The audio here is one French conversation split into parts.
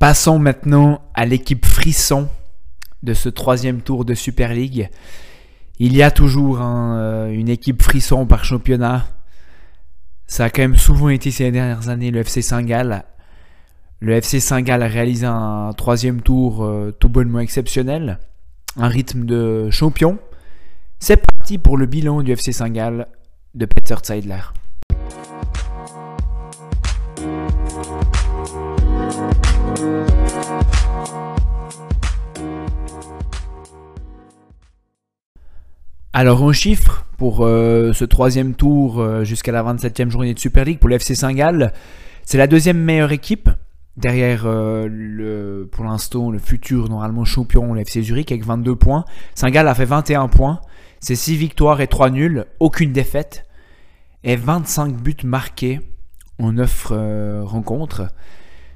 Passons maintenant à l'équipe frisson de ce troisième tour de Super League. Il y a toujours euh, une équipe frisson par championnat. Ça a quand même souvent été ces dernières années le FC Saint-Gall. Le FC Saint-Gall a réalisé un troisième tour euh, tout bonnement exceptionnel. Un rythme de champion. C'est parti pour le bilan du FC Saint-Gall de Peter Zeidler. Alors en chiffre pour euh, ce troisième tour euh, jusqu'à la 27e journée de Super League pour le FC Saint-Gall, c'est la deuxième meilleure équipe derrière euh, pour l'instant le futur normalement champion le FC Zurich avec 22 points. Saint-Gall a fait 21 points, c'est 6 victoires et 3 nuls, aucune défaite et 25 buts marqués en 9 rencontres.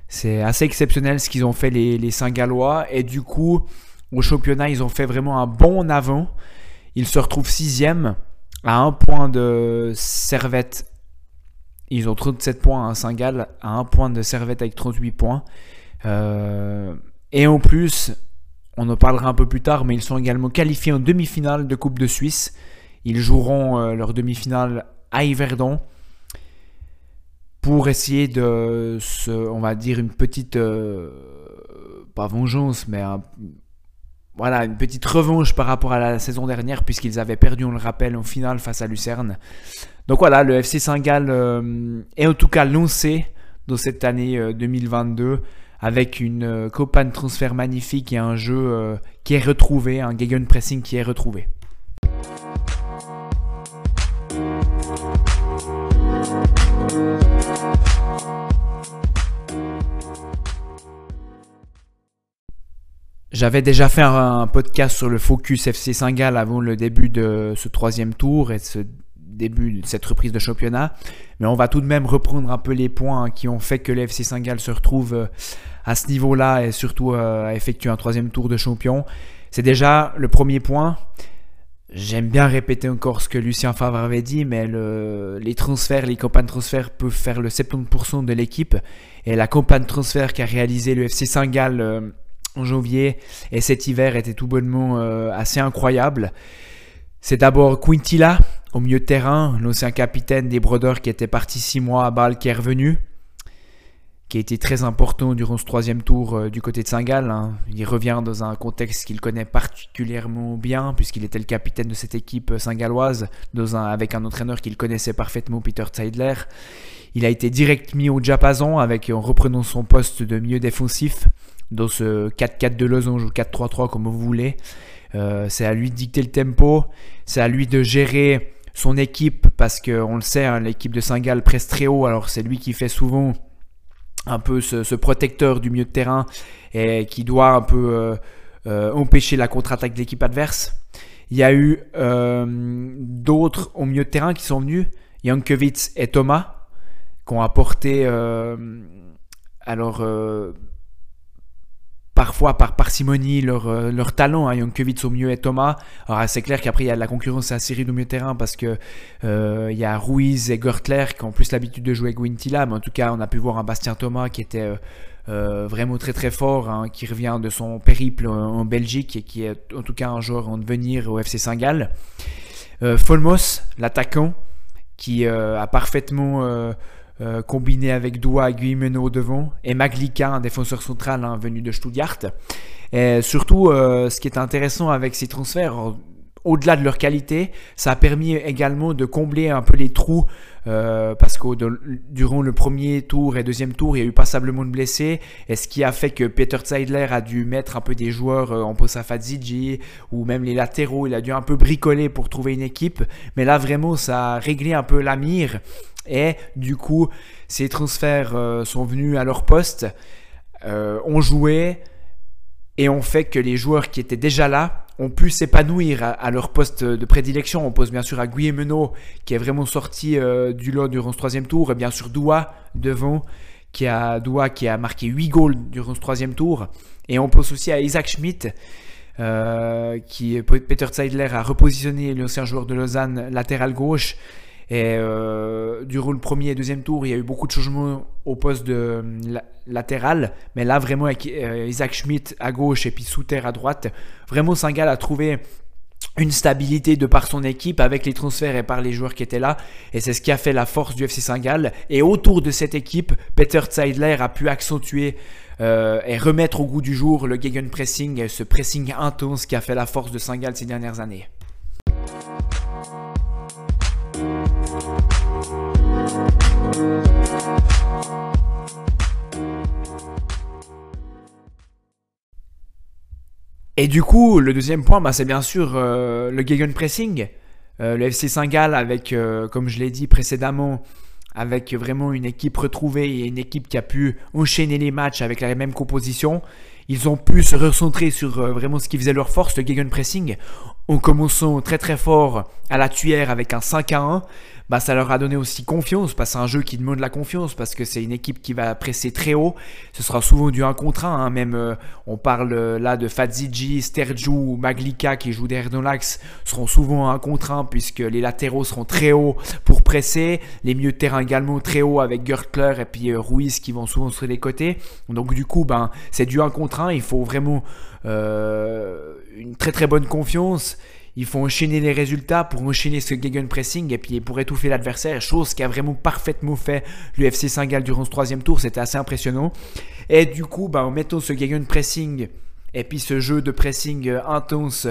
C'est assez exceptionnel ce qu'ils ont fait les, les Saint-Gallois et du coup au championnat ils ont fait vraiment un bon avant. Ils se retrouvent sixième à un point de Servette. Ils ont 37 points à Saint-Gall, à un point de Servette avec 38 points. Euh, et en plus, on en parlera un peu plus tard, mais ils sont également qualifiés en demi-finale de Coupe de Suisse. Ils joueront euh, leur demi-finale à Yverdon pour essayer de, se, on va dire, une petite, euh, pas vengeance, mais un, voilà, une petite revanche par rapport à la saison dernière, puisqu'ils avaient perdu, on le rappelle, en finale face à Lucerne. Donc voilà, le FC Saint-Gall euh, est en tout cas lancé dans cette année 2022 euh, avec une euh, transfert magnifique et un jeu euh, qui est retrouvé, un gegenpressing qui est retrouvé. J'avais déjà fait un, podcast sur le focus FC Saint-Gall avant le début de ce troisième tour et ce début de cette reprise de championnat. Mais on va tout de même reprendre un peu les points qui ont fait que le FC Saint-Gall se retrouve euh, à ce niveau-là et surtout euh, à effectuer un troisième tour de champion. C'est déjà le premier point. J'aime bien répéter encore ce que Lucien Favre avait dit, mais les transferts, les campagnes de transfert peuvent faire le 70% de l'équipe. Et la campagne de transfert qu'a réalisé le FC Saint-Gall euh, en janvier et cet hiver était tout bonnement euh, assez incroyable. C'est d'abord Quintilla au milieu de terrain, l'ancien capitaine des Brodeurs qui était parti six mois à Bâle qui est revenu, qui a été très important durant ce troisième tour euh, du côté de Saint-Gall. Hein. Il revient dans un contexte qu'il connaît particulièrement bien puisqu'il était le capitaine de cette équipe saint-galloise avec un entraîneur qu'il connaissait parfaitement, Peter Zeidler. Il a été direct mis au diapason avec, en reprenant son poste de milieu défensif dans ce 4-4 de losange ou 4-3-3 comme vous voulez. Euh, c'est à lui de dicter le tempo, c'est à lui de gérer son équipe parce qu'on le sait, hein, l'équipe de Saint-Gall presse très haut, alors c'est lui qui fait souvent un peu ce, protecteur du milieu de terrain et qui doit un peu euh, euh, empêcher la contre-attaque de l'équipe adverse. Il y a eu d'autres au milieu de terrain qui sont venus, Jankovic et Thomas, qui ont apporté alors parfois par parcimonie leur, euh, leur talent. Hein. au mieux et Thomas. Alors c'est clair qu'après il y a de la concurrence à Syrie au milieu terrain parce que euh, il y a Ruiz et Gertler qui ont plus l'habitude de jouer avec Wintila. Mais en tout cas, on a pu voir un Bastien Thomas qui était euh, vraiment très très fort, hein, qui revient de son périple en, Belgique et qui est en tout cas un joueur en devenir au FC Saint-Gall. Folmos, l'attaquant, qui a parfaitement euh, combiné avec Doua Guimeno devant, et Maglika, un défenseur central hein, venu de Stuttgart. Et surtout, euh, ce qui est intéressant avec ces transferts, au-delà de leur qualité, ça a permis également de combler un peu les trous euh, parce que durant le premier tour et deuxième tour, il y a eu passablement de blessés, et ce qui a fait que Peter Zeidler a dû mettre un peu des joueurs en Posa Fadzidji ou même les latéraux, il a dû un peu bricoler pour trouver une équipe, mais là vraiment ça a réglé un peu la mire. Et du coup, ces transferts euh, sont venus à leur poste, euh, ont joué et ont fait que les joueurs qui étaient déjà là ont pu s'épanouir à, leur poste de prédilection. On pose bien sûr à Guillemeno qui est vraiment sorti euh, du lot durant ce troisième tour et bien sûr Doua devant qui a, Doua qui a marqué 8 goals durant ce troisième tour. Et on pose aussi à Isaac Schmidt qui Peter Zeidler a repositionné l'ancien joueur de Lausanne latéral gauche Et durant le premier et deuxième tour, il y a eu beaucoup de changements au poste de latéral. Mais là, vraiment, avec Isaac Schmidt à gauche et puis Souter à droite, vraiment, Singal a trouvé une stabilité de par son équipe avec les transferts et par les joueurs qui étaient là. Et c'est ce qui a fait la force du FC Saint-Gall. Et autour de cette équipe, Peter Zeidler a pu accentuer euh, et remettre au goût du jour le gegenpressing, ce pressing intense qui a fait la force de Saint-Gall ces dernières années. Et du coup, le deuxième point, bah, c'est bien sûr euh, le gegenpressing. Euh, le FC Saint-Gall avec, euh, comme je l'ai dit précédemment, avec vraiment une équipe retrouvée et une équipe qui a pu enchaîner les matchs avec la même composition. Ils ont pu se recentrer sur vraiment ce qui faisait leur force, le gegenpressing, en commençant très très fort à la tuyère avec un 5 à 1 bah, ça leur a donné aussi confiance, parce que c'est un jeu qui demande la confiance, parce que c'est une équipe qui va presser très haut. Ce sera souvent du 1 contre 1, hein. même euh, on parle euh, là de Fadziji, Sterju, Maglika qui jouent derrière l'axe, seront souvent 1 contre 1, puisque les latéraux seront très hauts pour presser, les milieux de terrain également très hauts avec Gertler et puis euh, Ruiz qui vont souvent sur les côtés. Donc du coup, ben, c'est du 1 contre 1, il faut vraiment une très très bonne confiance il faut enchaîner les résultats pour enchaîner ce gegenpressing et puis pour étouffer l'adversaire, chose qui a vraiment parfaitement fait l'UFC Saint-Gall durant ce troisième tour, c'était assez impressionnant. Et du coup, bah, en mettant ce gegenpressing et puis ce jeu de pressing euh, intense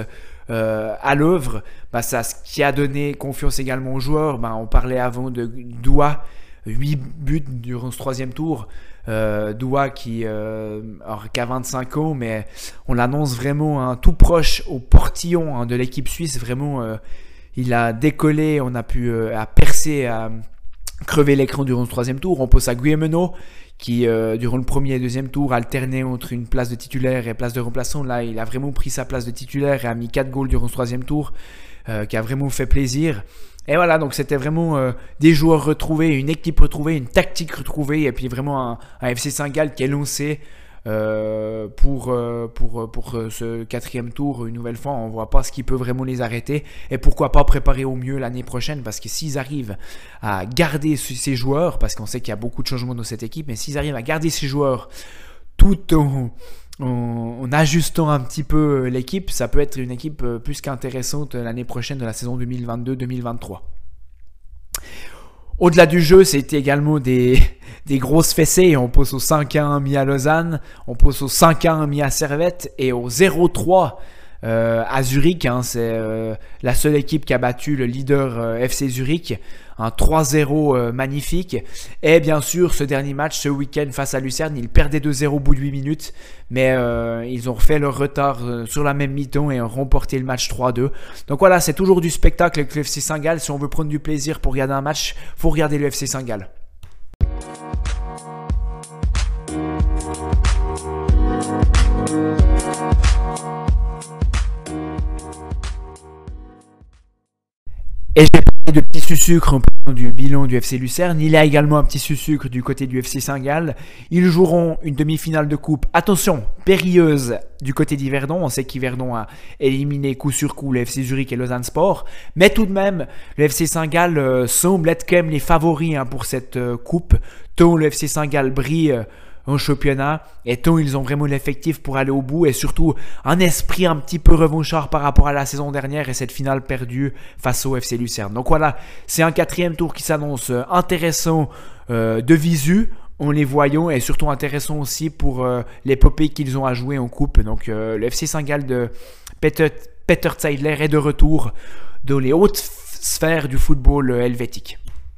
euh, à l'œuvre, bah, ça ce qui a donné confiance également aux joueurs. Bah, on parlait avant de Doua, 8 buts durant ce troisième tour. Euh, Doua qui, euh, a 25 ans, mais on l'annonce vraiment hein, tout proche au portillon hein, de l'équipe suisse. Vraiment, euh, il a décollé, on a pu euh, à percer, à crever l'écran durant ce troisième tour. On pose à Guillemeno qui, durant le premier et deuxième tour, alternait entre une place de titulaire et place de remplaçant. Là, il a vraiment pris sa place de titulaire et a mis 4 goals durant ce troisième tour, qui a vraiment fait plaisir. Et voilà, donc c'était vraiment euh, des joueurs retrouvés, une équipe retrouvée, une tactique retrouvée, et puis vraiment un, FC Saint-Gall qui est lancé euh, pour, euh, pour, pour ce quatrième tour une nouvelle fois. On voit pas ce qui peut vraiment les arrêter, et pourquoi pas préparer au mieux l'année prochaine, parce que s'ils arrivent à garder ces joueurs, parce qu'on sait qu'il y a beaucoup de changements dans cette équipe, mais s'ils arrivent à garder ces joueurs tout en en, ajustant un petit peu euh, l'équipe, ça peut être une équipe euh, plus qu'intéressante l'année prochaine de la saison 2022-2023. Au-delà du jeu, c'était également des, grosses fessées. On pose au 5-1 mis à Lausanne, on pose au 5-1 mis à Servette et au 0-3 euh, à Zurich. Hein. c'est la seule équipe qui a battu le leader FC Zurich un 3-0 euh, magnifique. Et bien sûr, ce dernier match, ce week-end face à Lucerne, ils perdaient 2-0 au bout de 8 minutes, mais euh, ils ont refait leur retard euh, sur la même mi-temps et ont remporté le match 3-2. Donc voilà, c'est toujours du spectacle avec le FC Saint-Gall. Si on veut prendre du plaisir pour regarder un match, faut regarder le FC Saint-Gall. Et j'ai parlé de petits sucre du bilan du FC Lucerne. Il y a également un petit sucre du côté du FC Saint-Gall. Ils joueront une demi-finale de coupe. Attention, périlleuse du côté d'Yverdon. On sait qu'Yverdon a éliminé coup sur coup le FC Zurich et Lausanne Sport. Mais tout de même, le FC Saint-Gall euh, semble être quand même les favoris hein, pour cette euh, coupe. Tant le FC Saint-Gall brille euh, en championnat et tant ils ont vraiment l'effectif pour aller au bout et surtout un esprit un petit peu revanchard par rapport à la saison dernière et cette finale perdue face au FC Lucerne. Donc voilà, c'est un quatrième tour qui s'annonce intéressant euh, de visu en les voyant et surtout intéressant aussi pour euh, l'épopée qu'ils ont à jouer en coupe. Donc euh, le FC Saint-Gall de Peter, Peter Zeidler est de retour dans les hautes sphères du football helvétique.